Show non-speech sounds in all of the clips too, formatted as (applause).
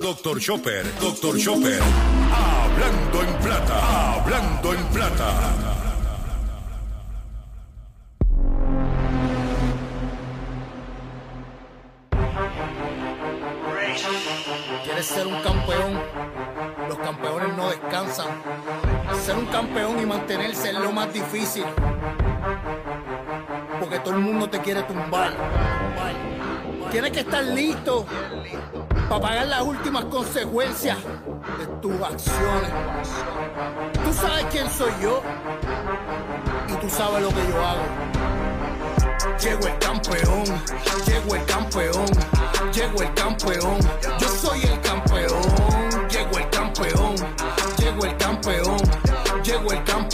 Doctor Chopper, Doctor Chopper. Hablando en plata, hablando en plata. ¿Quieres ser un campeón? Los campeones no descansan. Ser un campeón y mantenerse es lo más difícil. Porque todo el mundo te quiere tumbar. Tienes que estar listo para pagar las últimas consecuencias de tus acciones. Tú sabes quién soy yo y tú sabes lo que yo hago. Llego el campeón, llego el campeón, llego el campeón, yo soy el campeón, llego el campeón, llego el campeón, llego el campeón,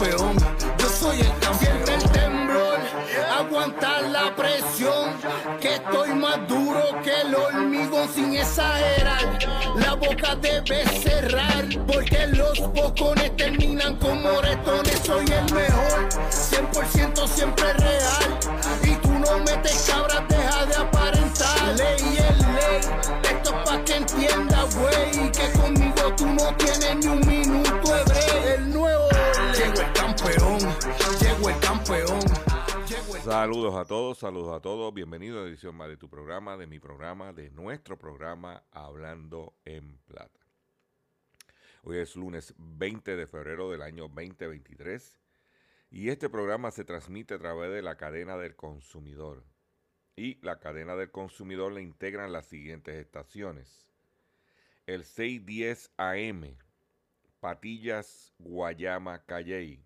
estoy más duro que el hormigón sin exagerar. La boca debe cerrar, porque los bocones terminan como moretones. Soy el mejor, 100% siempre real. Y tú no metes cabras, deja de aparentar. Ley es ley, esto es pa' que entienda, güey. Que conmigo tú no tienes ni un minuto Saludos a todos, saludos a todos. Bienvenidos a edición más de tu programa, de mi programa, de nuestro programa Hablando en Plata. Hoy es lunes 20 de febrero del año 2023 y este programa se transmite a través de la cadena del consumidor. Y la cadena del consumidor le integran las siguientes estaciones. El 610 AM, Patillas, Guayama, Calley.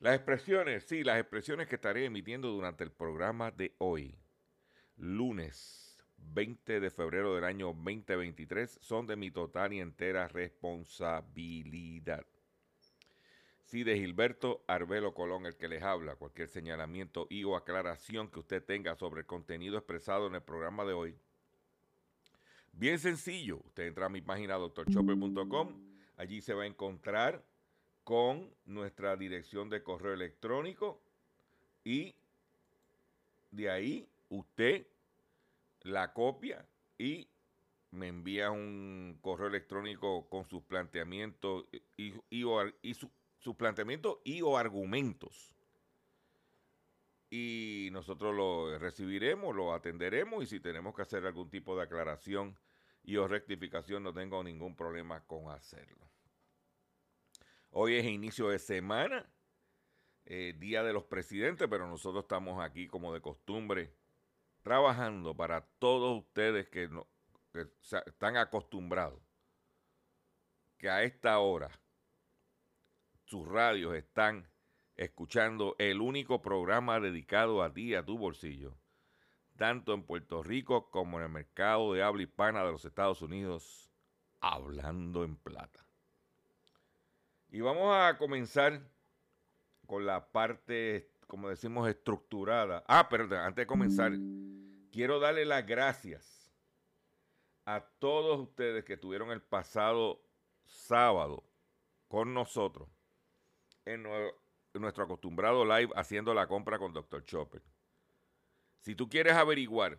Las expresiones, sí, las expresiones que estaré emitiendo durante el programa de hoy, lunes 20 de febrero del año 2023, son de mi total y entera responsabilidad. Si de Gilberto Arbelo Colón el que les habla, cualquier señalamiento o aclaración que usted tenga sobre el contenido expresado en el programa de hoy, bien sencillo, usted entra a mi página drchopper.com, allí se va a encontrar con nuestra dirección de correo electrónico y de ahí usted la copia y me envía un correo electrónico con sus planteamientos y, su, sus planteamientos y o argumentos. Y nosotros lo recibiremos, lo atenderemos y si tenemos que hacer algún tipo de aclaración y o rectificación no tengo ningún problema con hacerlo. Hoy es inicio de semana, eh, Día de los Presidentes, pero nosotros estamos aquí como de costumbre trabajando para todos ustedes que, no, que están acostumbrados que a esta hora sus radios están escuchando el único programa dedicado a ti, a tu bolsillo, tanto en Puerto Rico como en el mercado de habla hispana de los Estados Unidos, hablando en plata. Y vamos a comenzar con la parte, como decimos, estructurada. Ah, perdón, antes de comenzar, quiero darle las gracias a todos ustedes que estuvieron el pasado sábado con nosotros en, nuestro acostumbrado live haciendo la compra con Dr. Chopper. Si tú quieres averiguar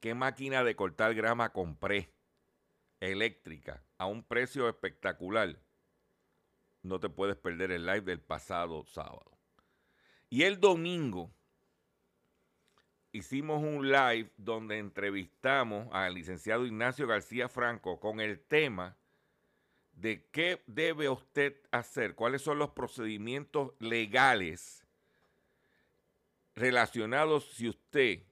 qué máquina de cortar grama compré eléctrica a un precio espectacular, no te puedes perder el live del pasado sábado. Y el domingo hicimos un live donde entrevistamos al licenciado Ignacio García Franco con el tema de qué debe usted hacer, cuáles son los procedimientos legales relacionados si usted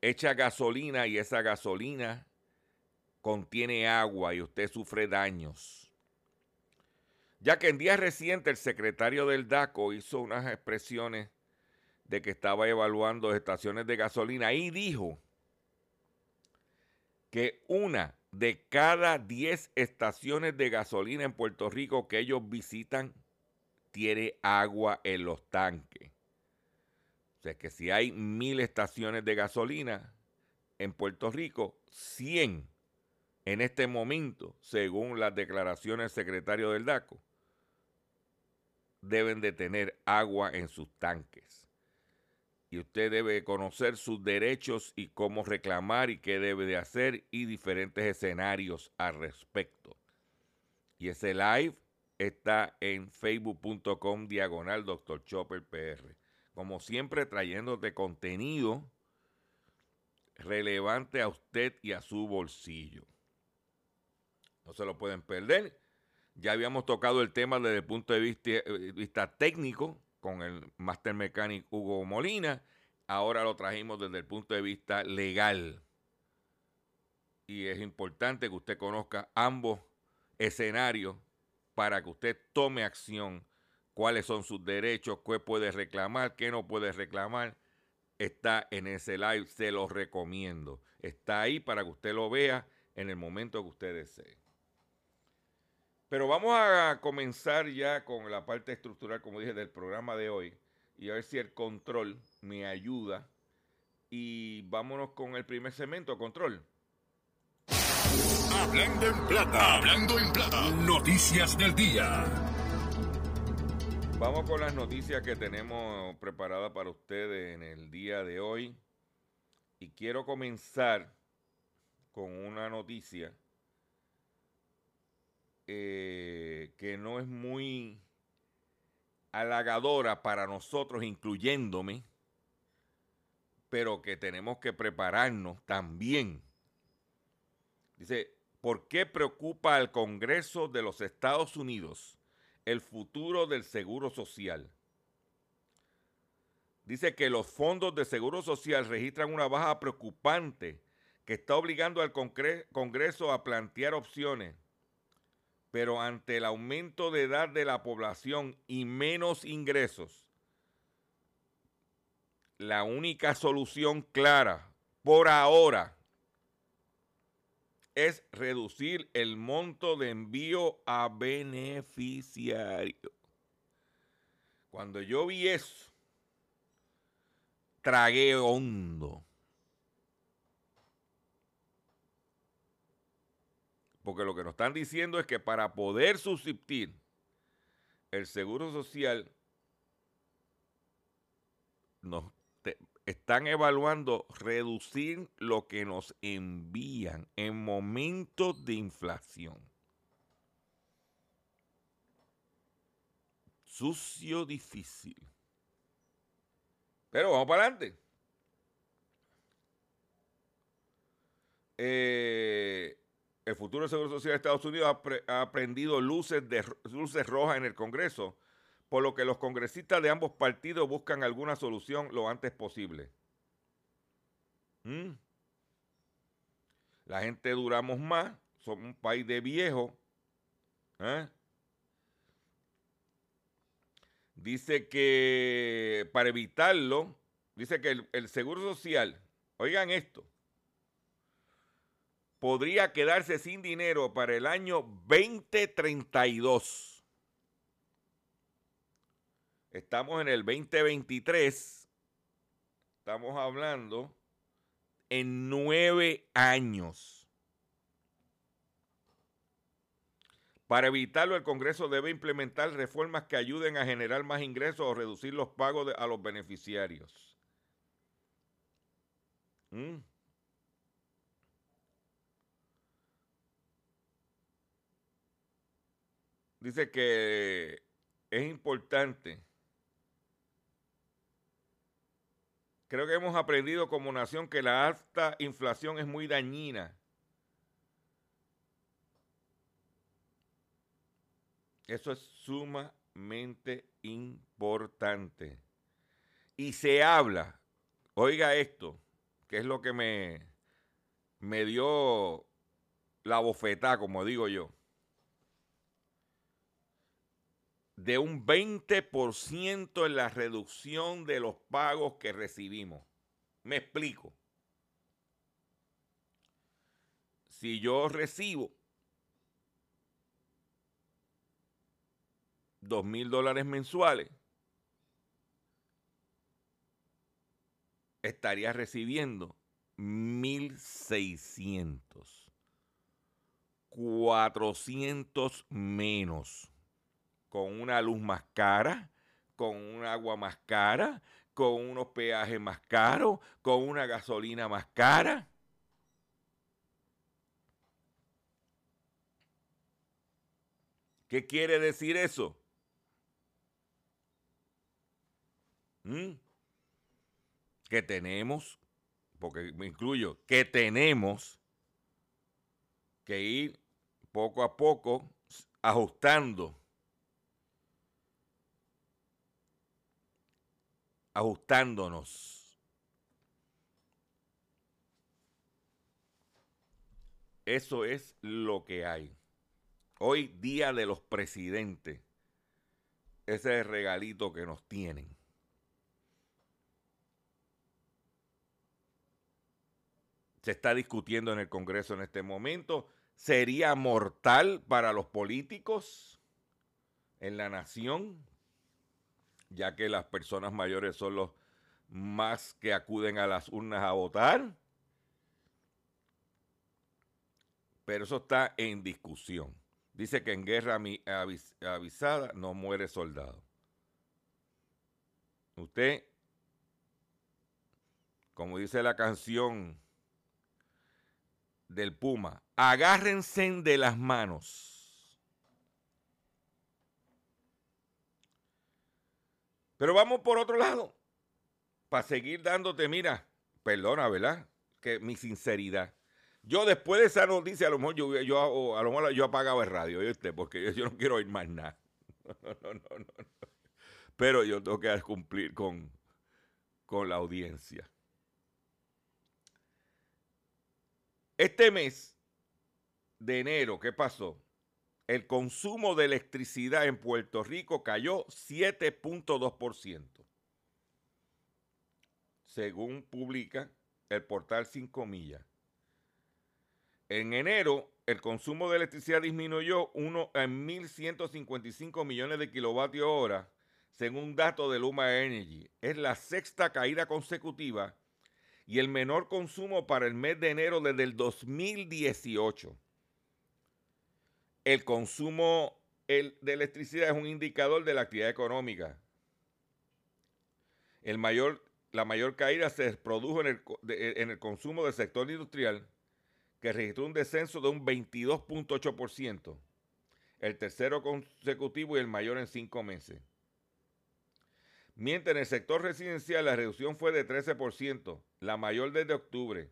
echa gasolina y esa gasolina contiene agua y usted sufre daños. Ya que en días recientes el secretario del DACO hizo unas expresiones de que estaba evaluando estaciones de gasolina y dijo que una de cada 10 estaciones de gasolina en Puerto Rico que ellos visitan tiene agua en los tanques. O sea que si hay mil estaciones de gasolina en Puerto Rico, 100 en este momento, según las declaraciones del secretario del DACO, deben de tener agua en sus tanques y usted debe conocer sus derechos y cómo reclamar y qué debe de hacer y diferentes escenarios al respecto. Y ese live está en facebook.com diagonal Dr. Chopper PR. Como siempre trayéndote contenido relevante a usted y a su bolsillo. No se lo pueden perder. Ya habíamos tocado el tema desde el punto de vista, eh, vista técnico con el Master Mechanic Hugo Molina. Ahora lo trajimos desde el punto de vista legal. Y es importante que usted conozca ambos escenarios para que usted tome acción, cuáles son sus derechos, qué puede reclamar, qué no puede reclamar. Está en ese live, se lo recomiendo. Está ahí para que usted lo vea en el momento que usted desee. Pero vamos a comenzar ya con la parte estructural, como dije, del programa de hoy y a ver si el control me ayuda. Y vámonos con el primer segmento, control. Hablando en plata, hablando en plata, noticias del día. Vamos con las noticias que tenemos preparadas para ustedes en el día de hoy. Y quiero comenzar con una noticia eh, que no es muy halagadora para nosotros, incluyéndome, pero que tenemos que prepararnos también. Dice, ¿por qué preocupa al Congreso de los Estados Unidos el futuro del Seguro Social? Dice que los fondos de Seguro Social registran una baja preocupante que está obligando al Congreso a plantear opciones pero ante el aumento de edad de la población y menos ingresos, la única solución clara por ahora es reducir el monto de envío a beneficiario. Cuando yo vi eso, tragué hondo. Porque lo que nos están diciendo es que para poder subsistir, el Seguro Social nos están evaluando reducir lo que nos envían en momentos de inflación. Sucio, difícil. Pero vamos para adelante. Eh, el futuro Seguro Social de Estados Unidos ha, prendido luces, de, luces rojas en el Congreso, por lo que los congresistas de ambos partidos buscan alguna solución lo antes posible. ¿Mm? La gente duramos más, somos un país de viejos. ¿eh? Dice que para evitarlo, dice que el Seguro Social, oigan esto, podría quedarse sin dinero para el año 2032. Estamos en el 2023. Estamos hablando en nueve años. Para evitarlo, el Congreso debe implementar reformas que ayuden a generar más ingresos o reducir los pagos a los beneficiarios. ¿Mm? Dice que es importante. Creo que hemos aprendido como nación que la alta inflación es muy dañina Eso es sumamente importante. Y se habla, oiga esto, que es lo que me, me dio la bofetada, como digo yo, de un 20% en la reducción de los pagos que recibimos. Me explico. Si yo recibo dos mil dólares mensuales, estaría recibiendo mil seiscientos, cuatrocientos menos, con una luz más cara, con un agua más cara, con unos peajes más caros, con una gasolina más cara. ¿Qué quiere decir eso? ¿Mm? que tenemos, porque me incluyo, que tenemos que ir poco a poco ajustando, ajustándonos. Eso es lo que hay. Hoy, día de los presidentes, ese es el regalito que nos tienen. se está discutiendo en el Congreso en este momento. ¿Sería mortal para los políticos en la nación? Ya que las personas mayores son los más que acuden a las urnas a votar. Pero eso está en discusión. Dice que en guerra avisada no muere soldado. Usted, como dice la canción, del Puma. Agárrense de las manos. Pero vamos por otro lado. Para seguir dándote, mira, perdona, ¿verdad? Que mi sinceridad. Yo después de esa noticia, a lo mejor yo, yo, a lo mejor yo apagaba el radio, porque yo, no quiero oír más nada. (laughs) No, no, no, Pero yo tengo que cumplir con, con la audiencia. Este mes de enero, ¿qué pasó? El consumo de electricidad en Puerto Rico cayó 7.2%, según publica el portal 5 millas. En enero, el consumo de electricidad disminuyó uno en 1.155 millones de kilovatios hora, según datos de Luma Energy. Es la sexta caída consecutiva y el menor consumo para el mes de enero desde el 2018. El consumo de electricidad es un indicador de la actividad económica. La mayor caída se produjo en el, en el consumo del sector industrial, que registró un descenso de un 22.8%, el tercero consecutivo y el mayor en cinco meses. Mientras en el sector residencial la reducción fue de 13%, la mayor desde octubre.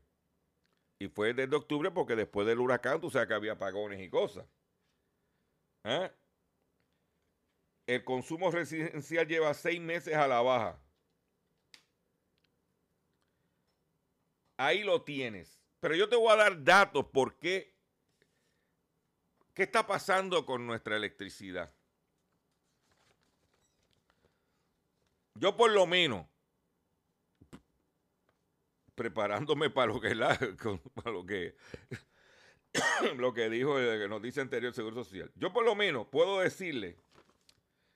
Y fue desde octubre porque después del huracán tú sabes que había apagones y cosas. ¿Ah? El consumo residencial lleva seis meses a la baja. Ahí lo tienes. Pero yo te voy a dar datos por qué. ¿Qué está pasando con nuestra electricidad? Yo por lo menos, preparándome para lo que, la, (laughs) para lo que, (coughs) lo que dijo el noticia anterior Seguro Social, yo por lo menos puedo decirle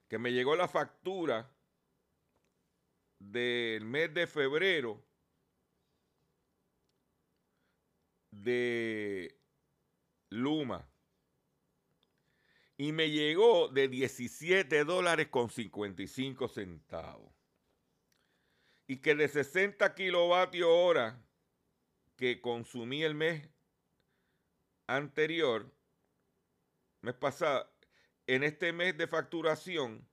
que me llegó la factura del mes de febrero de Luma y me llegó de 17 dólares con 55 centavos. Y que de 60 kilovatios hora que consumí el mes anterior, mes pasado, en este mes de facturación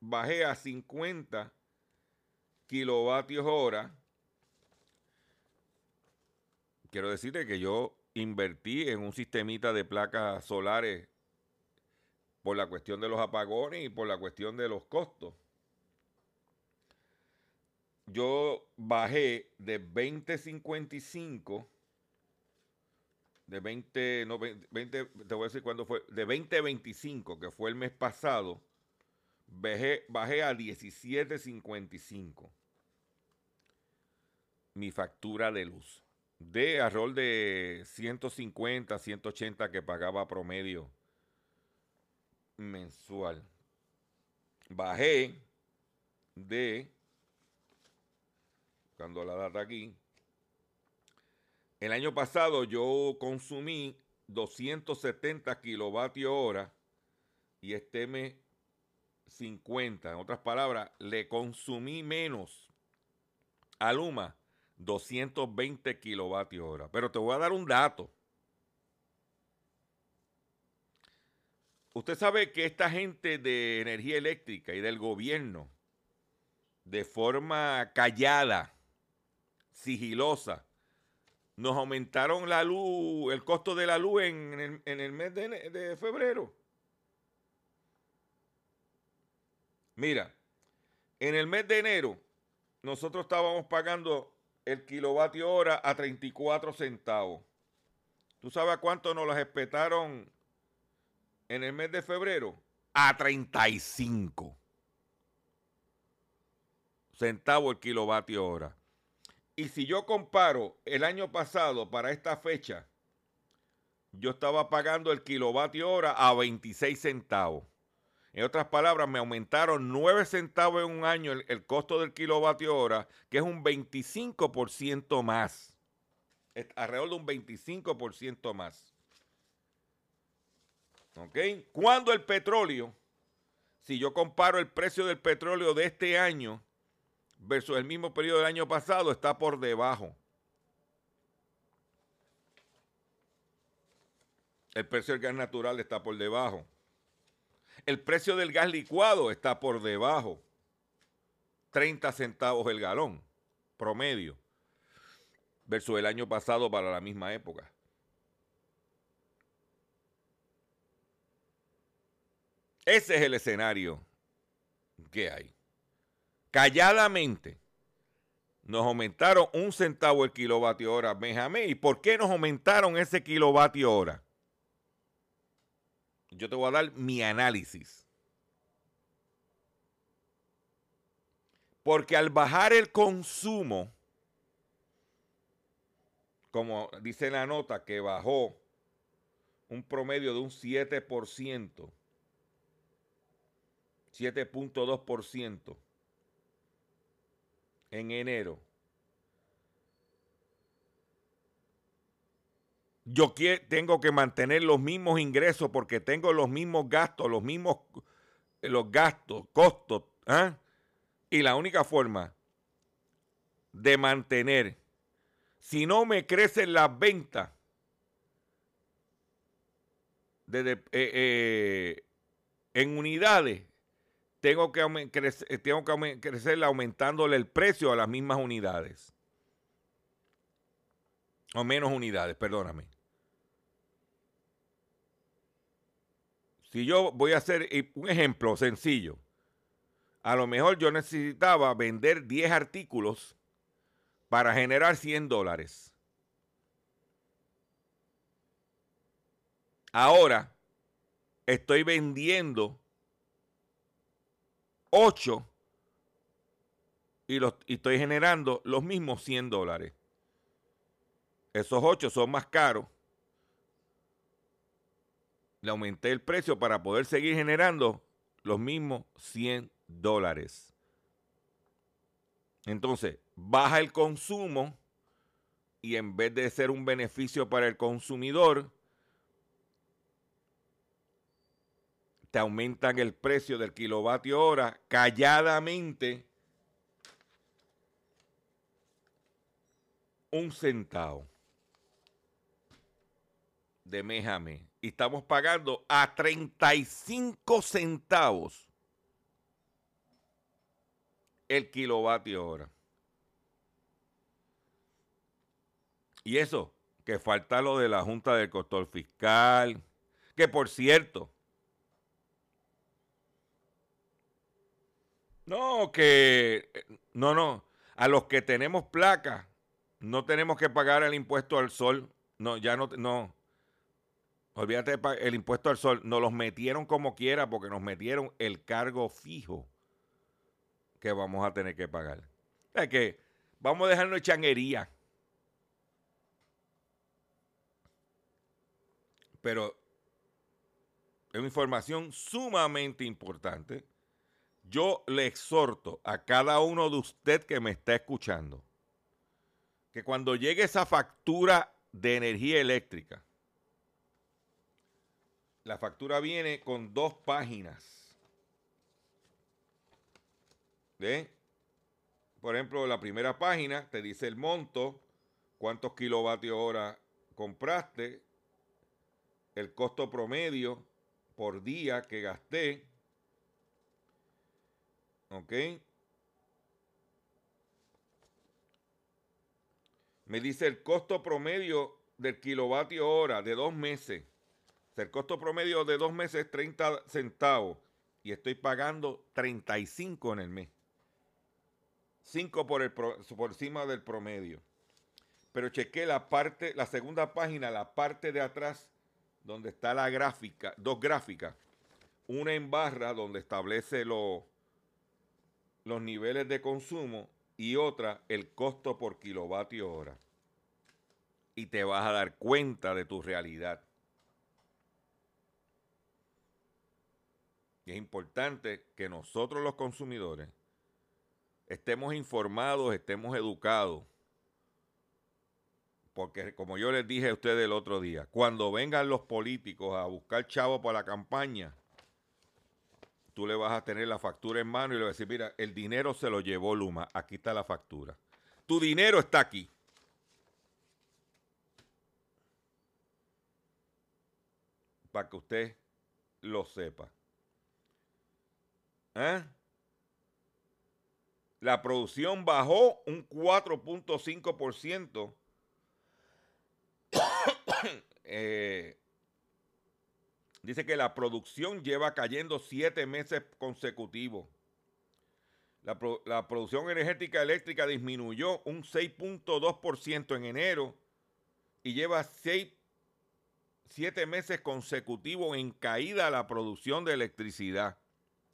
bajé a 50 kilovatios hora. Quiero decirte que yo invertí en un sistemita de placas solares por la cuestión de los apagones y por la cuestión de los costos. Yo bajé de 2055 de 20, no, 20, te voy a decir cuándo fue, de 2025, que fue el mes pasado, bajé, bajé a 17.55 mi factura de luz. De a rol de 150, 180 que pagaba promedio mensual. Bajé de, cuando la data aquí, el año pasado yo consumí 270 kilovatios hora y este mes 50. En otras palabras, le consumí menos a Luma 220 kilovatios hora. Pero te voy a dar un dato. Usted sabe que esta gente de energía eléctrica y del gobierno, de forma callada, sigilosa, nos aumentaron la luz, el costo de la luz en, el, mes de, febrero. Mira, en el mes de enero nosotros estábamos pagando el kilovatio hora a 34 centavos. ¿Tú sabes a cuánto nos las respetaron en el mes de febrero? A 35 centavos el kilovatio hora. Y si yo comparo el año pasado para esta fecha, yo estaba pagando el kilovatio hora a 26 centavos. En otras palabras, me aumentaron 9 centavos en un año el, costo del kilovatio hora, que es un 25% más. alrededor de un 25% más. ¿Ok? Cuando el petróleo, si yo comparo el precio del petróleo de este año versus el mismo periodo del año pasado está por debajo. El precio del gas natural está por debajo. El precio del gas licuado está por debajo. 30 centavos el galón promedio versus el año pasado para la misma época. Ese es el escenario que hay calladamente nos aumentaron un centavo el kilovatio hora. Benjamín, ¿y por qué nos aumentaron ese kilovatio hora? Yo te voy a dar mi análisis. Porque al bajar el consumo, como dice la nota, que bajó un promedio de un 7%, 7.2%, en enero. Yo tengo que mantener los mismos ingresos porque tengo los mismos gastos, los mismos los gastos, costos. ¿ah? Y la única forma de mantener, si no me crecen las ventas de, eh, eh, en unidades, tengo que, crecer, eh, tengo que aumentándole el precio a las mismas unidades. O menos unidades, perdóname. Si yo voy a hacer un ejemplo sencillo, a lo mejor yo necesitaba vender 10 artículos para generar 100 dólares. Ahora estoy vendiendo 8 y, los, estoy generando los mismos 100 dólares. Esos 8 son más caros. Le aumenté el precio para poder seguir generando los mismos 100 dólares. Entonces, baja el consumo y en vez de ser un beneficio para el consumidor, te aumentan el precio del kilovatio hora calladamente un centavo de mes a mes. Y estamos pagando a 35 centavos el kilovatio hora. Y eso, que falta lo de la Junta del Control Fiscal, que por cierto, no, que, no, no, a los que tenemos placa, no tenemos que pagar el impuesto al sol, no, ya no, no, olvídate el impuesto al sol, nos los metieron como quiera porque nos metieron el cargo fijo que vamos a tener que pagar. Es que vamos a dejarnos changuería. Pero es una información sumamente importante. Yo le exhorto a cada uno de usted que me está escuchando que cuando llegue esa factura de energía eléctrica, la factura viene con dos páginas. ¿Ve? Por ejemplo, la primera página te dice el monto, cuántos kilovatios hora compraste, el costo promedio por día que gasté. ¿Ok? Me dice el costo promedio del kilovatio hora de dos meses. el costo promedio de dos meses es 30 centavos y estoy pagando 35 en el mes. 5 por, el, por encima del promedio. Pero chequé la parte, la segunda página, la parte de atrás donde está la gráfica, dos gráficas, una en barra donde establece los niveles de consumo y otra el costo por kilovatio hora. Y te vas a dar cuenta de tu realidad. Es importante que nosotros los consumidores estemos informados, estemos educados porque como yo les dije a ustedes el otro día, cuando vengan los políticos a buscar chavo para la campaña, tú le vas a tener la factura en mano y le vas a decir, mira, el dinero se lo llevó Luma, aquí está la factura. Tu dinero está aquí. Para que usted lo sepa. ¿Eh? La producción bajó un 4.5% (coughs) Eh, dice que la producción lleva cayendo siete meses consecutivos. La, producción energética eléctrica disminuyó un 6.2% en enero y lleva seis, siete meses consecutivos en caída la producción de electricidad.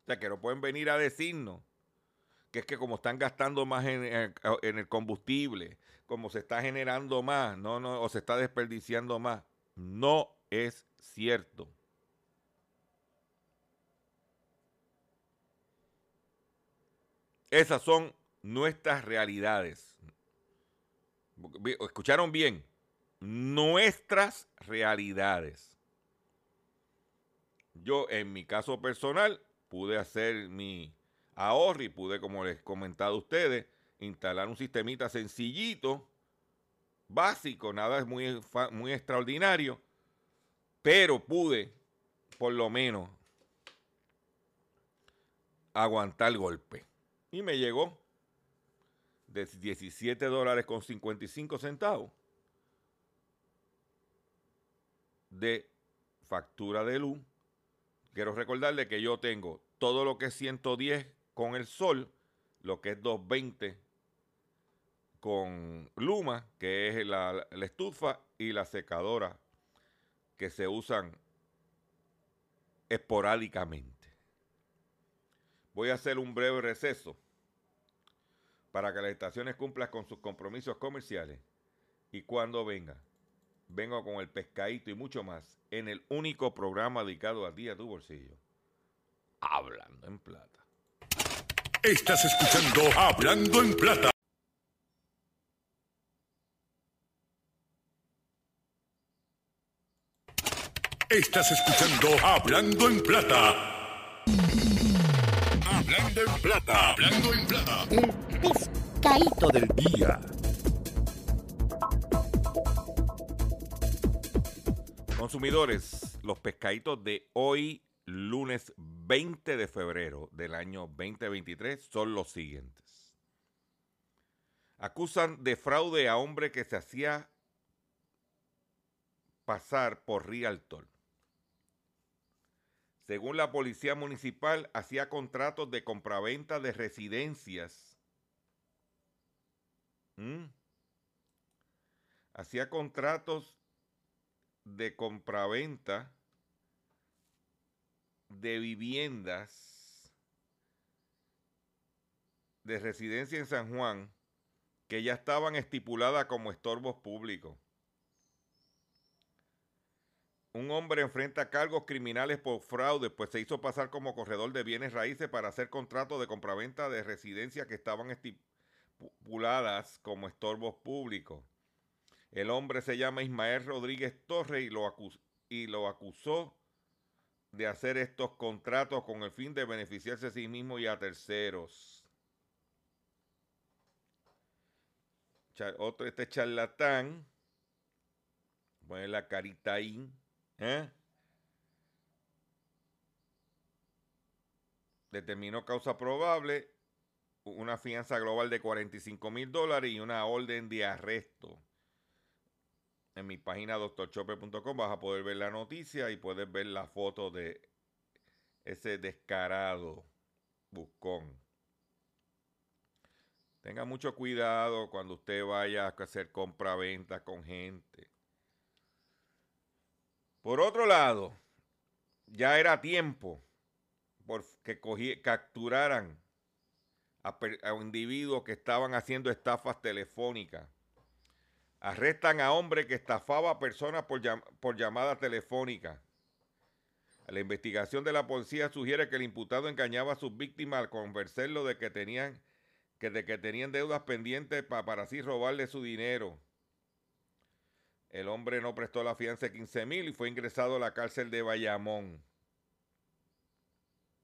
O sea, que no pueden venir a decirnos que es que como están gastando más en, en, el combustible, como se está generando más, no, no, o se está desperdiciando más. No es cierto. Esas son nuestras realidades. ¿Escucharon bien? Nuestras realidades. Yo, en mi caso personal, pude hacer mi ahorro y pude, como les he comentado a ustedes, instalar un sistemita sencillito básico, nada es muy, muy extraordinario, pero pude por lo menos aguantar el golpe. Y me llegó de 17 dólares con 55 centavos de factura de luz. Quiero recordarle que yo tengo todo lo que es 110 con el sol, lo que es 220 con Luma, que es la, estufa y la secadora que se usan esporádicamente. Voy a hacer un breve receso para que las estaciones cumplan con sus compromisos comerciales y cuando venga, vengo con el pescadito y mucho más en el único programa dedicado a ti a tu bolsillo. Hablando en plata. Estás escuchando Hablando en plata. Estás escuchando Hablando en Plata. Hablando en Plata. Hablando en Plata. El pescadito del día. Consumidores, los pescaditos de hoy, lunes 20 de febrero del año 2023, son los siguientes. Acusan de fraude a hombre que se hacía pasar por Realtor. Según la policía municipal, hacía contratos de compraventa de residencias. ¿Mm? Hacía contratos de compraventa de viviendas de residencia en San Juan que ya estaban estipuladas como estorbos públicos. Un hombre enfrenta cargos criminales por fraude, pues se hizo pasar como corredor de bienes raíces para hacer contratos de compraventa de residencias que estaban estipuladas como estorbos públicos. El hombre se llama Ismael Rodríguez Torres y lo, acusó de hacer estos contratos con el fin de beneficiarse a sí mismo y a terceros. Otro, este charlatán, pone la carita ahí ¿Eh? Determinó causa probable, una fianza global de 45 mil dólares y una orden de arresto. En mi página doctorchope.com vas a poder ver la noticia y puedes ver la foto de ese descarado buscón. Tenga mucho cuidado cuando usted vaya a hacer compra-venta con gente. Por otro lado, ya era tiempo por que capturaran a, individuos que estaban haciendo estafas telefónicas. Arrestan a hombre que estafaba a personas por, por llamada telefónica. La investigación de la policía sugiere que el imputado engañaba a sus víctimas al convencerlo de que tenían, que de que tenían deudas pendientes para así robarle su dinero. El hombre no prestó la fianza de 15 mil y fue ingresado a la cárcel de Bayamón.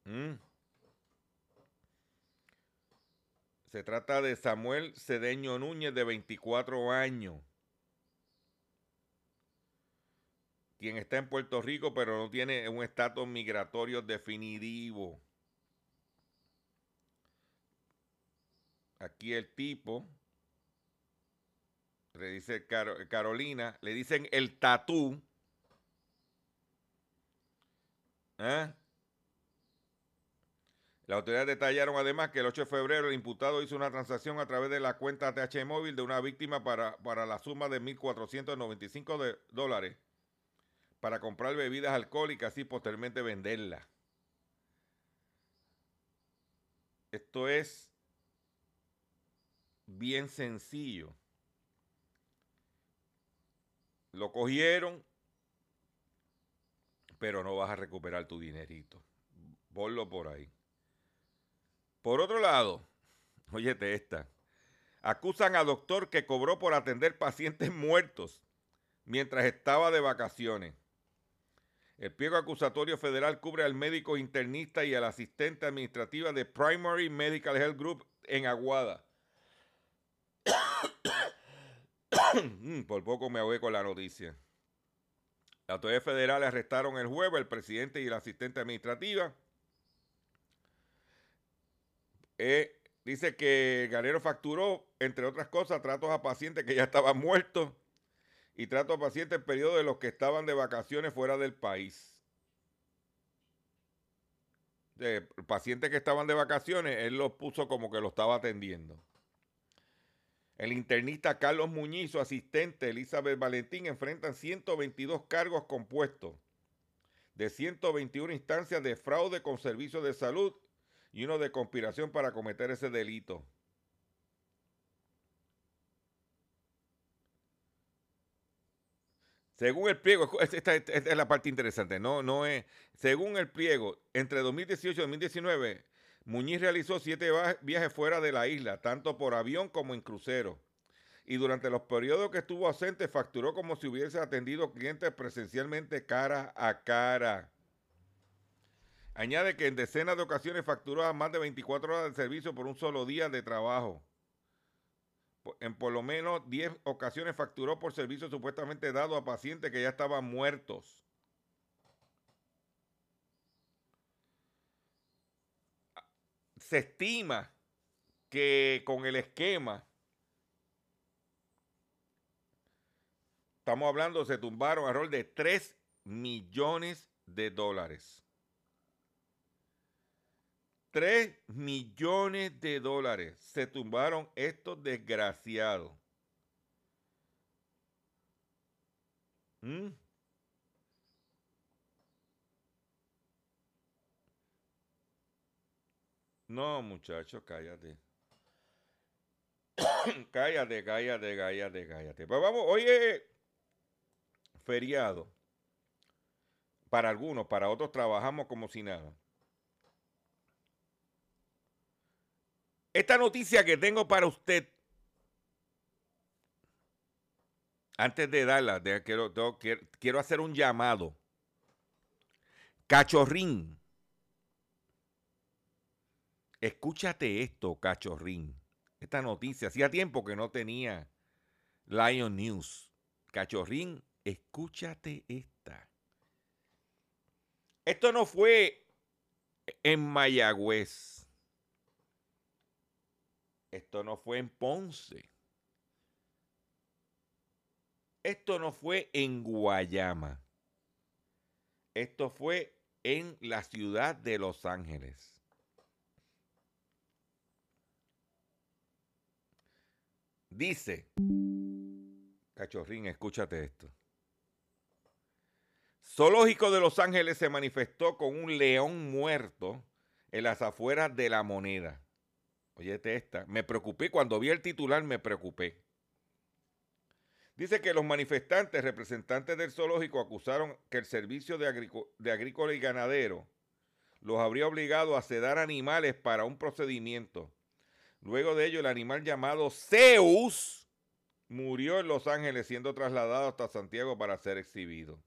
Mm. Se trata de Samuel Cedeño Núñez, de 24 años, quien está en Puerto Rico, pero no tiene un estatus migratorio definitivo. Aquí el tipo le dice Carolina, le dicen el tatú. ¿Eh? La autoridad detallaron además que el 8 de febrero el imputado hizo una transacción a través de la cuenta TH móvil de una víctima para, para la suma de 1.495 dólares para comprar bebidas alcohólicas y posteriormente venderlas. Esto es bien sencillo. Lo cogieron, pero no vas a recuperar tu dinerito. Ponlo por ahí. Por otro lado, (laughs) óyete esta. Acusan a doctor que cobró por atender pacientes muertos mientras estaba de vacaciones. El pliego acusatorio federal cubre al médico internista y al asistente administrativa de Primary Medical Health Group en Aguada. Mm, por poco me ahogué con la noticia. Las autoridades federales arrestaron el jueves al presidente y la asistente administrativa. Eh, dice que Galero facturó, entre otras cosas, tratos a pacientes que ya estaban muertos y tratos a pacientes en periodo de los que estaban de vacaciones fuera del país. De pacientes que estaban de vacaciones, él los puso como que lo estaba atendiendo. El internista Carlos Muñiz, su asistente Elizabeth Valentín enfrentan 122 cargos compuestos de 121 instancias de fraude con servicios de salud y uno de conspiración para cometer ese delito. Según el pliego, esta, es la parte interesante, no, no es, según el pliego, entre 2018 y 2019 Muñiz realizó siete viajes fuera de la isla, tanto por avión como en crucero, y durante los periodos que estuvo ausente facturó como si hubiese atendido clientes presencialmente cara a cara. Añade que en decenas de ocasiones facturó a más de 24 horas de servicio por un solo día de trabajo. En por lo menos 10 ocasiones facturó por servicio supuestamente dado a pacientes que ya estaban muertos. Se estima que con el esquema, estamos hablando, se tumbaron a rol de 3 millones de dólares. 3 millones de dólares se tumbaron estos desgraciados. ¿Mm? No, muchachos, cállate. (coughs) cállate, cállate, cállate, cállate. Pues vamos, hoy es feriado. Para algunos, para otros trabajamos como si nada. Esta noticia que tengo para usted, antes de darla, quiero, quiero hacer un llamado. Cachorrín. Escúchate esto, cachorrín. Esta noticia, hacía tiempo que no tenía Lion News. Cachorrín, escúchate esta. Esto no fue en Mayagüez. Esto no fue en Ponce. Esto no fue en Guayama. Esto fue en la ciudad de Los Ángeles. Dice, cachorrín, escúchate esto. Zoológico de Los Ángeles se manifestó con un león muerto en las afueras de la moneda. Oyete esta. Me preocupé cuando vi el titular, me preocupé. Dice que los manifestantes, representantes del zoológico, acusaron que el servicio de, de agrícola y ganadero los habría obligado a sedar animales para un procedimiento. Luego de ello, el animal llamado Zeus murió en Los Ángeles siendo trasladado hasta Santiago para ser exhibido.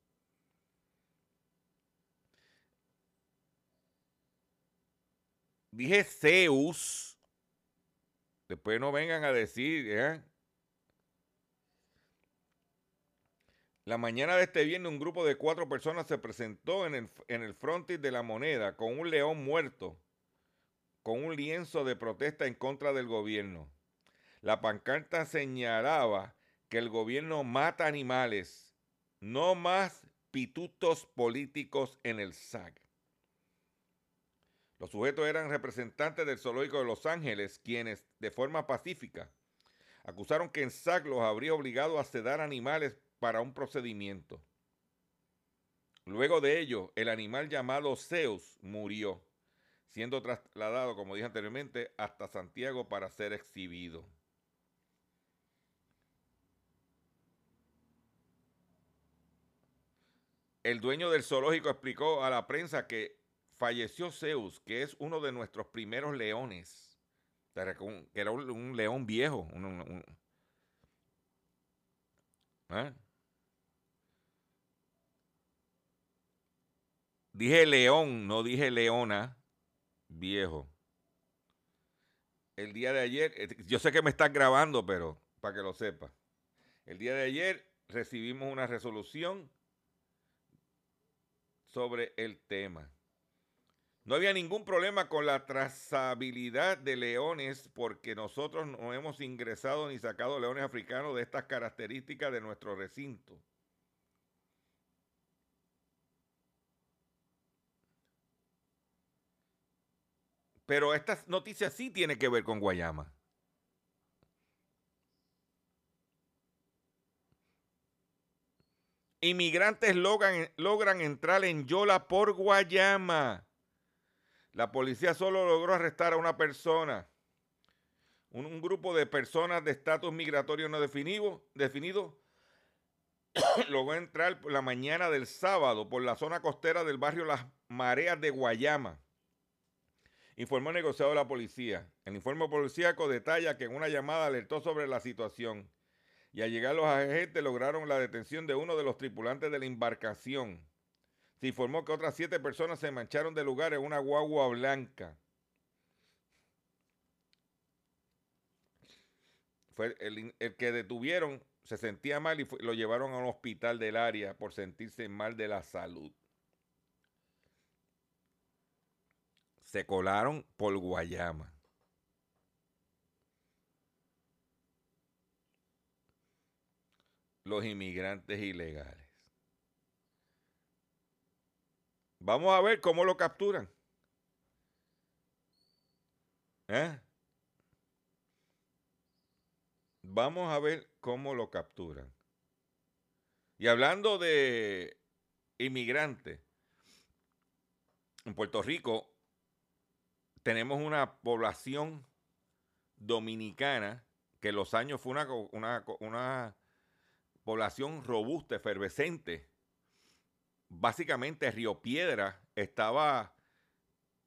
Dije Zeus Después no vengan a decir, ¿eh? La mañana de este viernes un grupo de cuatro personas se presentó en el, en el frontis de la moneda con un león muerto, con un lienzo de protesta en contra del gobierno. La pancarta señalaba que el gobierno mata animales, no más pitutos políticos en el SAC. Los sujetos eran representantes del zoológico de Los Ángeles, quienes, de forma pacífica, acusaron que en SAC los habría obligado a sedar animales para un procedimiento. Luego de ello, el animal llamado Zeus murió, siendo trasladado, como dije anteriormente, hasta Santiago para ser exhibido. El dueño del zoológico explicó a la prensa que falleció Zeus, que es uno de nuestros primeros leones, que era un, león viejo. ¿eh? Dije león, no dije leona, viejo. El día de ayer, eh, yo sé que me estás grabando, pero para que lo sepa. El día de ayer recibimos una resolución sobre el tema. No había ningún problema con la trazabilidad de leones porque nosotros no hemos ingresado ni sacado leones africanos de estas características de nuestro recinto. Pero esta noticia sí tiene que ver con Guayama. Inmigrantes logran, logran entrar en Yola por Guayama. La policía solo logró arrestar a una persona. Un, grupo de personas de estatus migratorio no definido, definido (coughs) logró entrar por la mañana del sábado por la zona costera del barrio Las Mareas de Guayama. Informó el negociado de la policía. El informe policíaco detalla que en una llamada alertó sobre la situación. y al llegar los agentes lograron la detención de uno de los tripulantes de la embarcación. Se informó que otras siete personas se mancharon de lugar en una guagua blanca. Fue el, que detuvieron se sentía mal y lo llevaron a un hospital del área por sentirse mal de la salud. Se colaron por Guayama. Los inmigrantes ilegales. Vamos a ver cómo lo capturan. ¿Eh? Vamos a ver cómo lo capturan. Y hablando de inmigrantes, en Puerto Rico tenemos una población dominicana que en los años fue una, una, una población robusta, efervescente. Básicamente Río Piedra estaba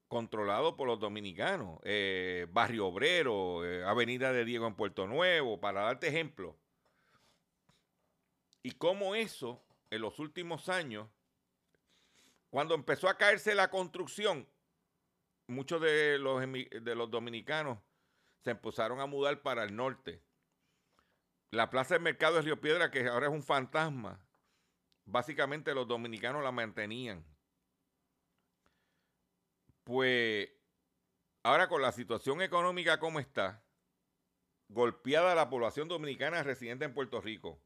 controlado por los dominicanos. Eh, Barrio Obrero, eh, Avenida de Diego en Puerto Nuevo, para darte ejemplo. Y cómo eso, en los últimos años, cuando empezó a caerse la construcción, muchos de los, de los dominicanos se empezaron a mudar para el norte. La plaza del mercado de Río Piedra, que ahora es un fantasma, básicamente los dominicanos la mantenían. Pues ahora con la situación económica como está, golpeada la población dominicana residente en Puerto Rico.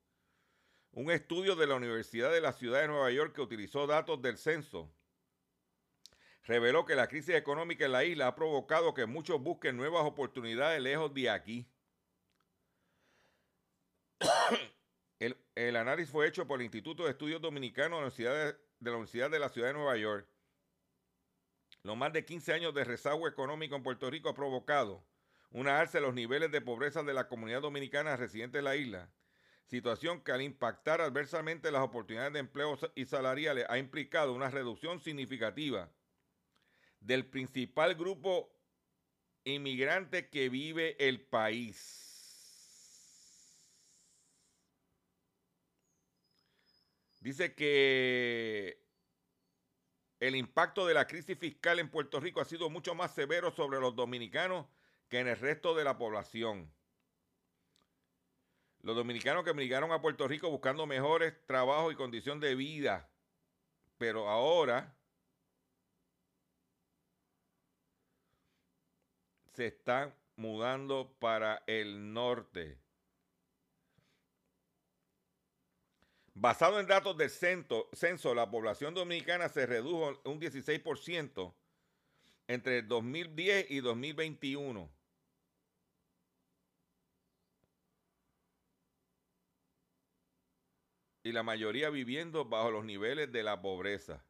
Un estudio de la Universidad de la Ciudad de Nueva York que utilizó datos del censo reveló que la crisis económica en la isla ha provocado que muchos busquen nuevas oportunidades lejos de aquí. (coughs) el, el, análisis fue hecho por el Instituto de Estudios Dominicanos de la Universidad de la, Ciudad de Nueva York los más de 15 años de rezago económico en Puerto Rico ha provocado una alza en los niveles de pobreza de la comunidad dominicana residente en la isla, situación que al impactar adversamente las oportunidades de empleo y salariales ha implicado una reducción significativa del principal grupo inmigrante que vive el país. Dice que el impacto de la crisis fiscal en Puerto Rico ha sido mucho más severo sobre los dominicanos que en el resto de la población. Los dominicanos que emigraron a Puerto Rico buscando mejores trabajos y condición de vida, pero ahora se están mudando para el norte. Basado en datos del censo, la población dominicana se redujo un 16% entre 2010 y 2021. Y la mayoría viviendo bajo los niveles de la pobreza.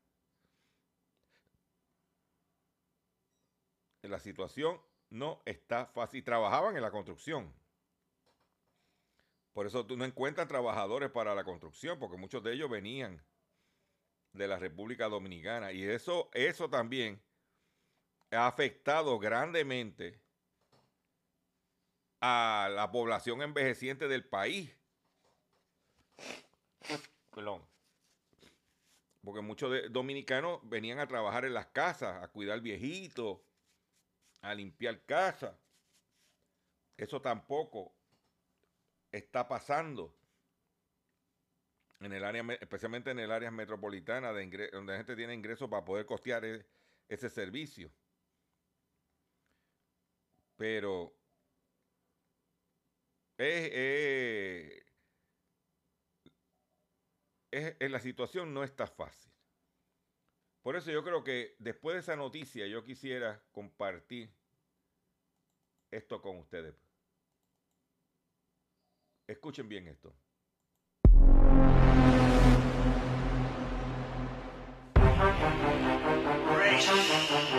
La situación no está fácil. Trabajaban en la construcción. Por eso tú no encuentras trabajadores para la construcción, porque muchos de ellos venían de la República Dominicana. Y eso, eso también ha afectado grandemente a la población envejeciente del país. Perdón. Porque muchos dominicanos venían a trabajar en las casas, a cuidar viejitos, a limpiar casas. Eso tampoco está pasando en el área, especialmente en el área metropolitana, de donde la gente tiene ingresos para poder costear e, ese servicio. Pero es, la situación no está fácil. Por eso yo creo que después de esa noticia yo quisiera compartir esto con ustedes. Escuchen bien esto.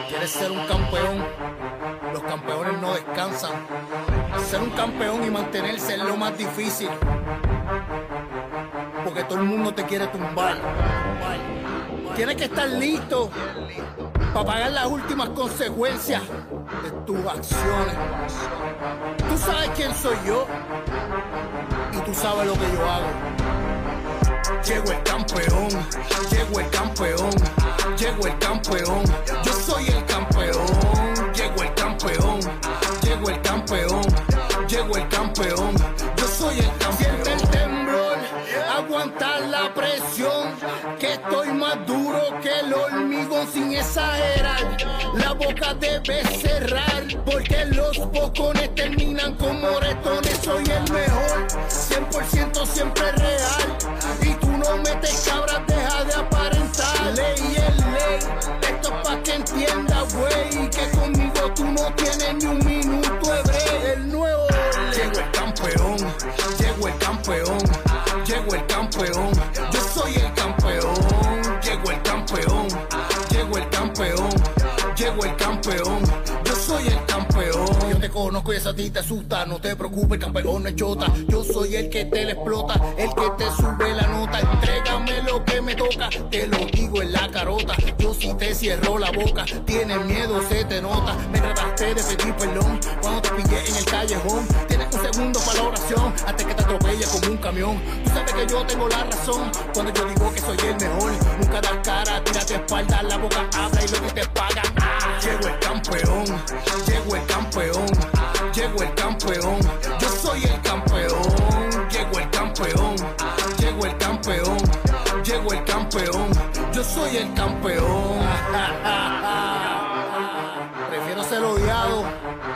¿Quieres ser un campeón? Los campeones no descansan. Ser un campeón y mantenerse es lo más difícil. Porque todo el mundo te quiere tumbar. Tienes que estar listo para pagar las últimas consecuencias de tus acciones. Tú sabes quién soy yo tú sabes lo que yo hago. Llego el campeón, llego el campeón, llego el campeón, yo soy el campeón, llego el campeón, llego el campeón, llego el campeón, yo soy el campeón. Siente el temblor, aguantar la presión, estoy más duro que el hormigón sin exagerar. La boca debe cerrar, porque los bocones terminan como moretones. Soy el mejor, 100% siempre real. Conozco y a ti te asusta. No te preocupes, campeón no es chota. Yo soy el que te le explota, el que te sube la nota. Entrégame lo que me toca, te lo digo en la carota. Yo si te cierro la boca, tienes miedo, se te nota. Me trataste de pedir perdón cuando te pillé en el callejón. Tienes un segundo para la oración, antes que te atropelle como un camión. Tú sabes que yo tengo la razón cuando yo digo que soy el mejor. Nunca das cara, tírate espalda, la boca habla y lo que te paga. Ah, Llego el campeón, llego el campeón, soy el campeón. (laughs) Prefiero ser odiado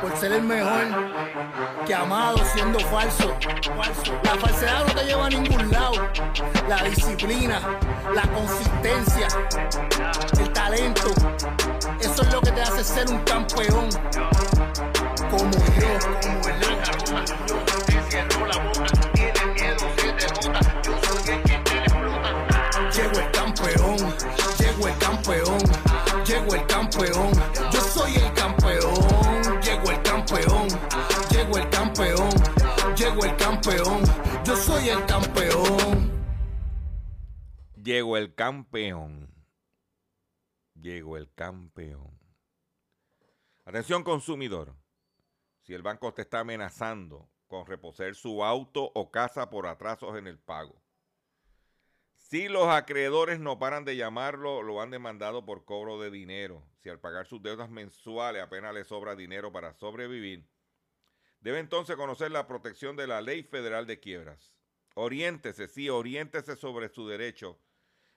por ser el mejor que amado siendo falso. La falsedad no te lleva a ningún lado. La disciplina, la consistencia, el talento, eso es lo que te hace ser un campeón. Como yo, como el Llegó el campeón. Llegó el campeón. Atención consumidor. Si el banco te está amenazando con reposer su auto o casa por atrasos en el pago. Si los acreedores no paran de llamarlo, lo han demandado por cobro de dinero. Si al pagar sus deudas mensuales apenas le sobra dinero para sobrevivir, debe entonces conocer la protección de la Ley Federal de Quiebras. Oriéntese, sí, oriéntese sobre su derecho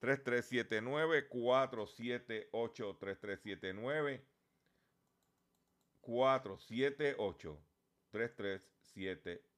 3379 478 3379 478 3379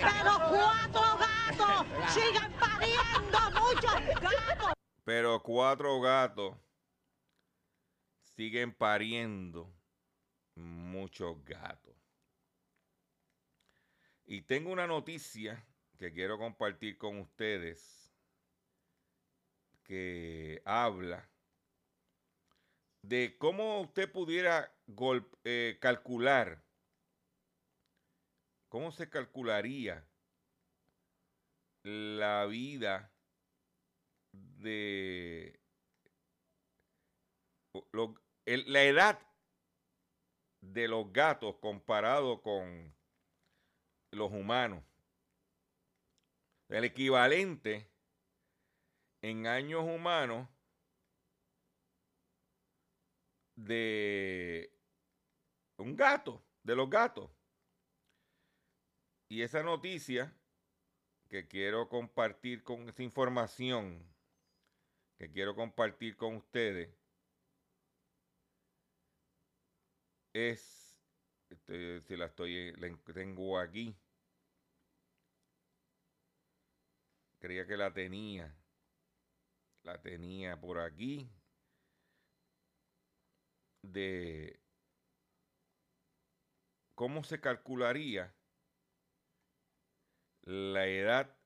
Pero cuatro gatos (laughs) sigan pariendo muchos gatos. Pero cuatro gatos siguen pariendo muchos gatos. Y tengo una noticia que quiero compartir con ustedes que habla de cómo usted pudiera eh, calcular, cómo se calcularía la vida de la edad de los gatos comparado con los humanos. El equivalente en años humanos de un gato, de los gatos. Y esa noticia que quiero compartir con esa información que quiero compartir con ustedes es, este, si la estoy, la tengo aquí, creía que la tenía, la tenía por aquí, de cómo se calcularía la edad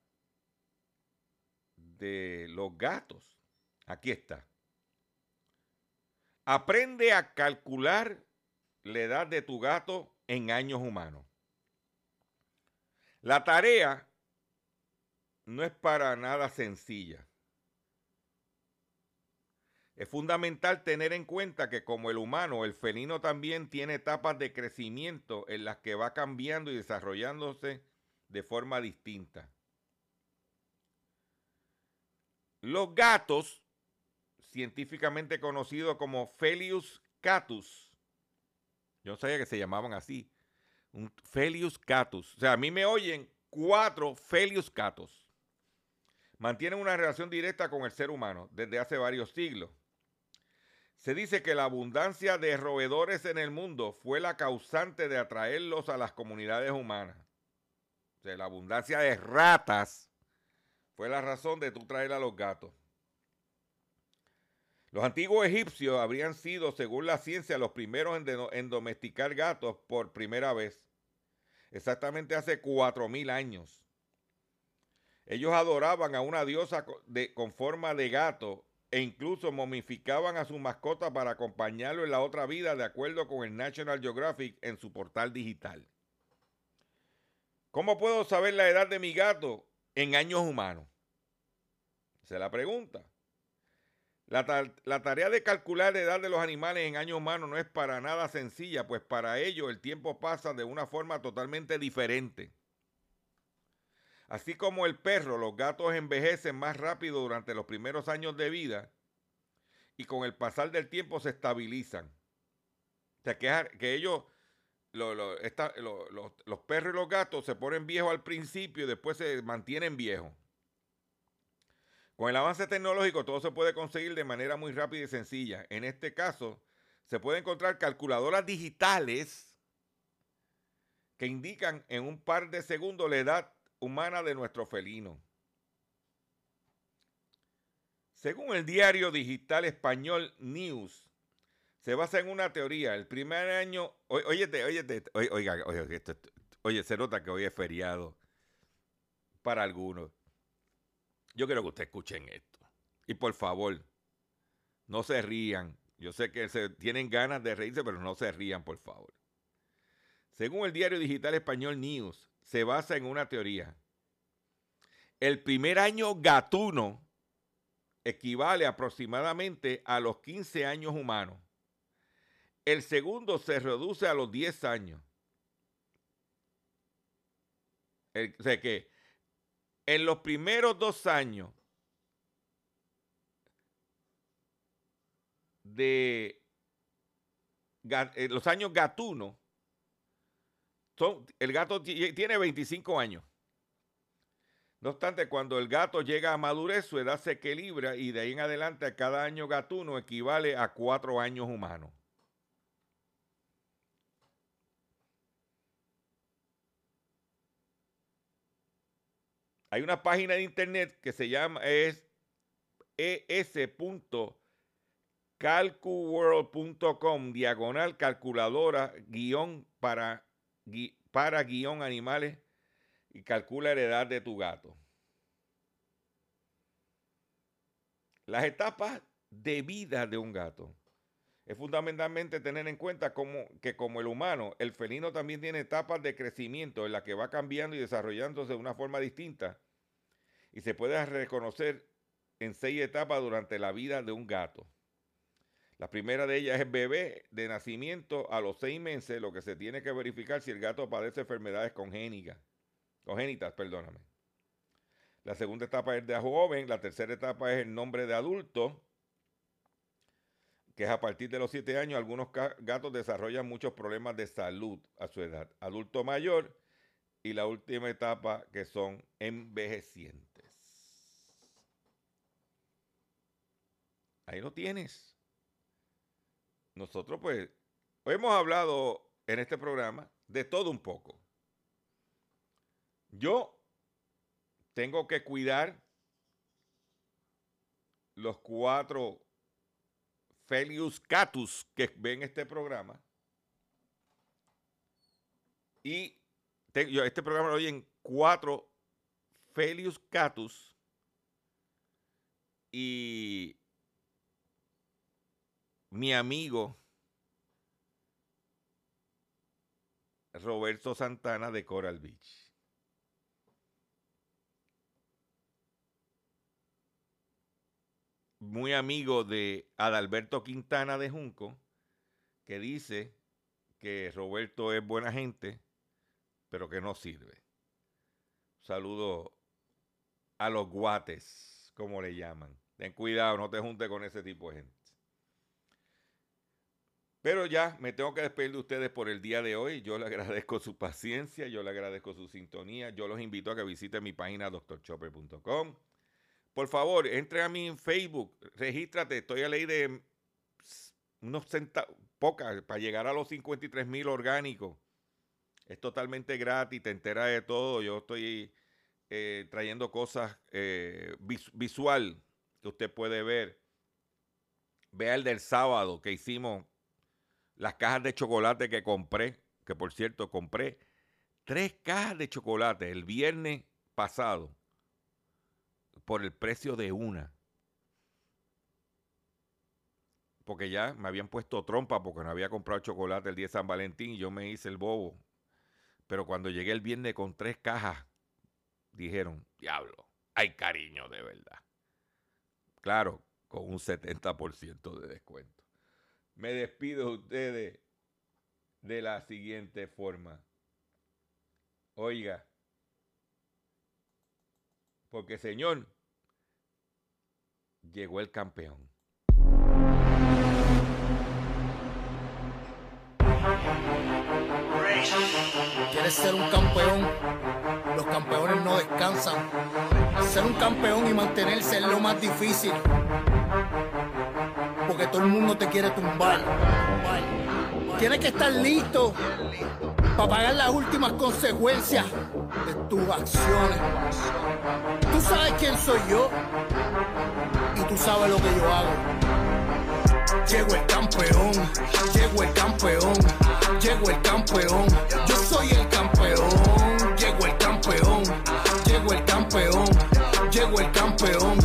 de los gatos. Aquí está. Aprende a calcular la edad de tu gato en años humanos. La tarea no es para nada sencilla. Es fundamental tener en cuenta que como el humano, el felino también tiene etapas de crecimiento en las que va cambiando y desarrollándose de forma distinta. Los gatos, científicamente conocidos como Felius catus, yo no sabía que se llamaban así, un Felius catus, o sea, a mí me oyen cuatro Felius catus, mantienen una relación directa con el ser humano desde hace varios siglos. Se dice que la abundancia de roedores en el mundo fue la causante de atraerlos a las comunidades humanas. La abundancia de ratas fue la razón de tú traer a los gatos. Los antiguos egipcios habrían sido, según la ciencia, los primeros en, domesticar gatos por primera vez. Exactamente hace cuatro mil años. Ellos adoraban a una diosa con forma de gato e incluso momificaban a su mascota para acompañarlo en la otra vida de acuerdo con el National Geographic en su portal digital. ¿Cómo puedo saber la edad de mi gato en años humanos? Se la pregunta. La, la, tarea de calcular la edad de los animales en años humanos no es para nada sencilla, pues para ello el tiempo pasa de una forma totalmente diferente. Así como el perro, los gatos envejecen más rápido durante los primeros años de vida y con el pasar del tiempo se estabilizan. O sea, que, ellos, los perros y los gatos se ponen viejos al principio y después se mantienen viejos. Con el avance tecnológico todo se puede conseguir de manera muy rápida y sencilla. En este caso, se puede encontrar calculadoras digitales que indican en un par de segundos la edad humana de nuestro felino. Según el diario digital español News, se basa en una teoría. El primer año, oye, oye, oiga, oye, oye, se nota que hoy es feriado para algunos. Yo quiero que ustedes escuchen esto. Y por favor, no se rían. Yo sé que se, tienen ganas de reírse, pero no se rían, por favor. Según el diario digital español News, se basa en una teoría. El primer año gatuno equivale aproximadamente a los 15 años humanos. El segundo se reduce a los 10 años. o sea que en los primeros dos años de eh, los años gatunos, el gato tiene 25 años. No obstante, cuando el gato llega a madurez, su edad se equilibra y de ahí en adelante cada año gatuno equivale a cuatro años humanos. Hay una página de internet que se llama es es.calcuworld.com diagonal calculadora guion para para guion animales y calcula la edad de tu gato. Las etapas de vida de un gato. Es fundamentalmente tener en cuenta que como el humano, el felino también tiene etapas de crecimiento en las que va cambiando y desarrollándose de una forma distinta y se puede reconocer en seis etapas durante la vida de un gato. La primera de ellas es bebé de nacimiento a los seis meses, lo que se tiene que verificar si el gato padece enfermedades congénitas. Congénitas, perdóname. La segunda etapa es de joven, la tercera etapa es el nombre de adulto, que es a partir de los siete años. Algunos gatos desarrollan muchos problemas de salud a su edad. Adulto mayor y la última etapa que son envejecientes. Ahí lo tienes. Nosotros pues hemos hablado en este programa de todo un poco. Yo tengo que cuidar los cuatro Felius Catus que ven este programa. Y este programa lo oyen cuatro Felius Catus y mi amigo Roberto Santana de Coral Beach. Muy amigo de Adalberto Quintana de Junco, que dice que Roberto es buena gente, pero que no sirve. Saludo a los guates, como le llaman. Ten cuidado, no te juntes con ese tipo de gente. Pero ya me tengo que despedir de ustedes por el día de hoy. Yo le agradezco su paciencia, yo le agradezco su sintonía. Yo los invito a que visiten mi página doctorchopper.com. Por favor, entre a mí en Facebook, regístrate. Estoy a ley de unos centavos, pocas, para llegar a los 53 mil orgánicos. Es totalmente gratis, te enteras de todo. Yo estoy eh, trayendo cosas eh, vis- visual que usted puede ver. Vea el del sábado que hicimos las cajas de chocolate que compré, que por cierto compré tres cajas de chocolate el viernes pasado por el precio de una. Porque ya me habían puesto trompa porque no había comprado chocolate el día de San Valentín y yo me hice el bobo. Pero cuando llegué el viernes con tres cajas, dijeron, diablo, hay cariño de verdad. Claro, con un 70% de descuento. Me despido de ustedes de la siguiente forma. Oiga, porque señor, llegó el campeón. ¿Quieres ser un campeón? Los campeones no descansan. Ser un campeón y mantenerse es lo más difícil. Porque todo el mundo te quiere tumbar. Tienes que estar listo para pagar las últimas consecuencias de tus acciones. Tú sabes quién soy yo y tú sabes lo que yo hago. Llego el campeón, llego el campeón, llego el campeón, yo soy el campeón, llego el campeón, llego el campeón, llego el campeón,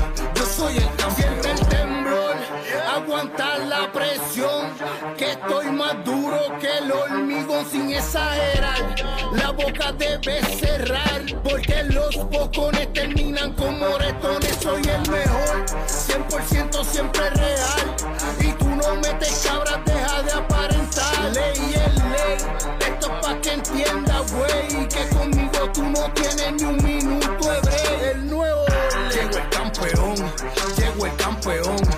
estoy más duro que el hormigón sin exagerar. La boca debe cerrar, porque los bocones terminan como moretones. Soy el mejor, 100% siempre real. Y tú no metes cabras, deja de aparentar. Ley es ley, esto es pa' que entienda, güey. Que conmigo tú no tienes ni un minuto de break. El nuevo. Llego el campeón, llego el campeón.